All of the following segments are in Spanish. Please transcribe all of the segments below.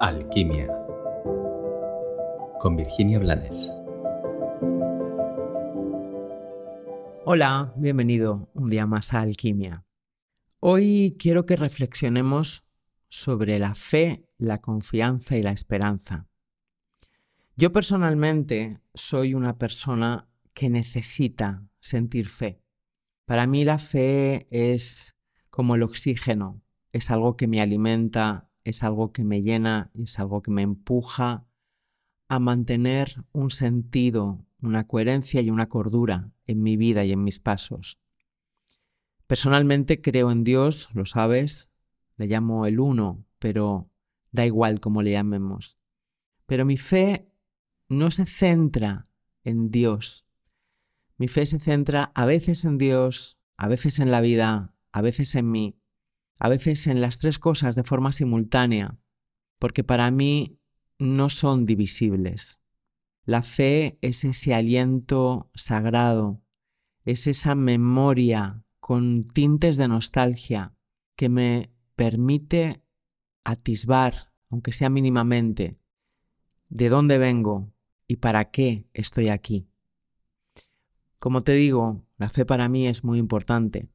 Alquimia con Virginia Blanes. Hola, bienvenido un día más a Alquimia. Hoy quiero que reflexionemos sobre la fe, la confianza y la esperanza. Yo personalmente soy una persona que necesita sentir fe. Para mí la fe es como el oxígeno, es algo que me alimenta, es algo que me llena, es algo que me empuja a mantener un sentido, una coherencia y una cordura en mi vida y en mis pasos. Personalmente creo en Dios, lo sabes, le llamo el uno, pero da igual cómo le llamemos. Pero mi fe no se centra en Dios. Mi fe se centra a veces en Dios, a veces en la vida, a veces en mí, a veces en las tres cosas de forma simultánea, porque para mí no son divisibles. La fe es ese aliento sagrado, es esa memoria con tintes de nostalgia que me permite atisbar, aunque sea mínimamente, de dónde vengo y para qué estoy aquí. Como te digo, la fe para mí es muy importante.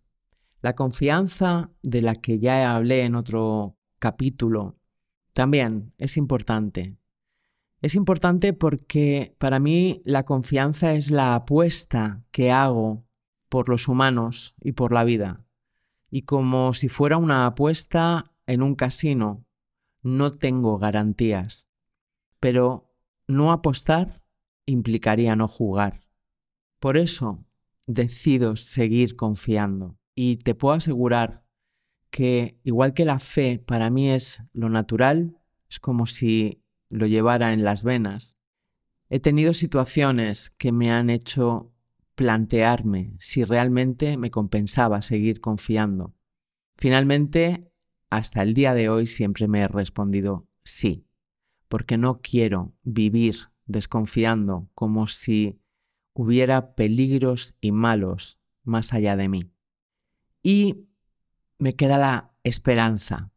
La confianza de la que ya hablé en otro capítulo también es importante. Es importante porque para mí la confianza es la apuesta que hago por los humanos y por la vida. Y como si fuera una apuesta en un casino, no tengo garantías. Pero no apostar implicaría no jugar. Por eso decido seguir confiando. Y te puedo asegurar que igual que la fe para mí es lo natural, es como si lo llevara en las venas, he tenido situaciones que me han hecho plantearme si realmente me compensaba seguir confiando. Finalmente, hasta el día de hoy siempre me he respondido sí, porque no quiero vivir desconfiando como si hubiera peligros y malos más allá de mí. Y me queda la esperanza.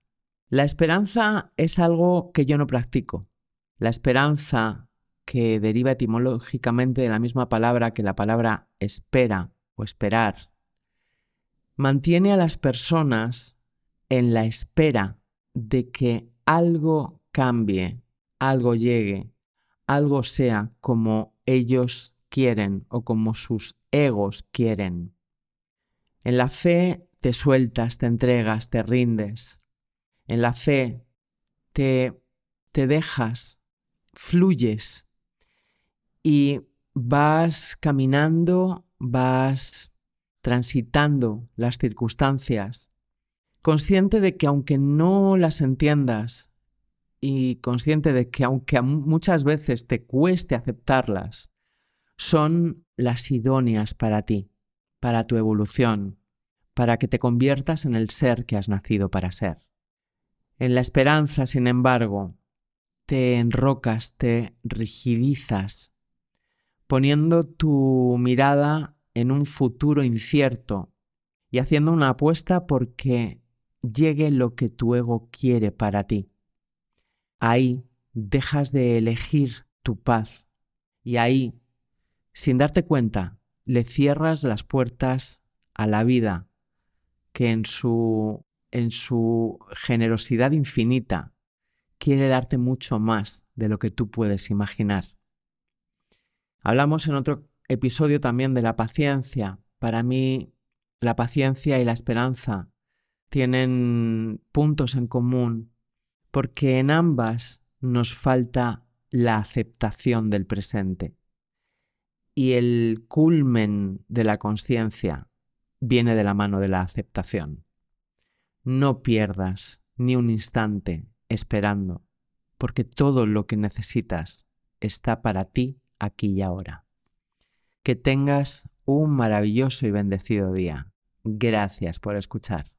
La esperanza es algo que yo no practico. La esperanza, que deriva etimológicamente de la misma palabra que la palabra espera o esperar, mantiene a las personas en la espera de que algo cambie, algo llegue, algo sea como ellos quieren o como sus egos quieren. En la fe te sueltas, te entregas, te rindes. En la fe te, te dejas, fluyes y vas caminando, vas transitando las circunstancias, consciente de que aunque no las entiendas y consciente de que aunque muchas veces te cueste aceptarlas, son las idóneas para ti para tu evolución, para que te conviertas en el ser que has nacido para ser. En la esperanza, sin embargo, te enrocas, te rigidizas, poniendo tu mirada en un futuro incierto y haciendo una apuesta porque llegue lo que tu ego quiere para ti. Ahí dejas de elegir tu paz y ahí, sin darte cuenta, le cierras las puertas a la vida, que en su, en su generosidad infinita quiere darte mucho más de lo que tú puedes imaginar. Hablamos en otro episodio también de la paciencia. Para mí, la paciencia y la esperanza tienen puntos en común porque en ambas nos falta la aceptación del presente y el culmen de la conciencia viene de la mano de la aceptación. No pierdas ni un instante esperando, porque todo lo que necesitas está para ti aquí y ahora. Que tengas un maravilloso y bendecido día. Gracias por escuchar.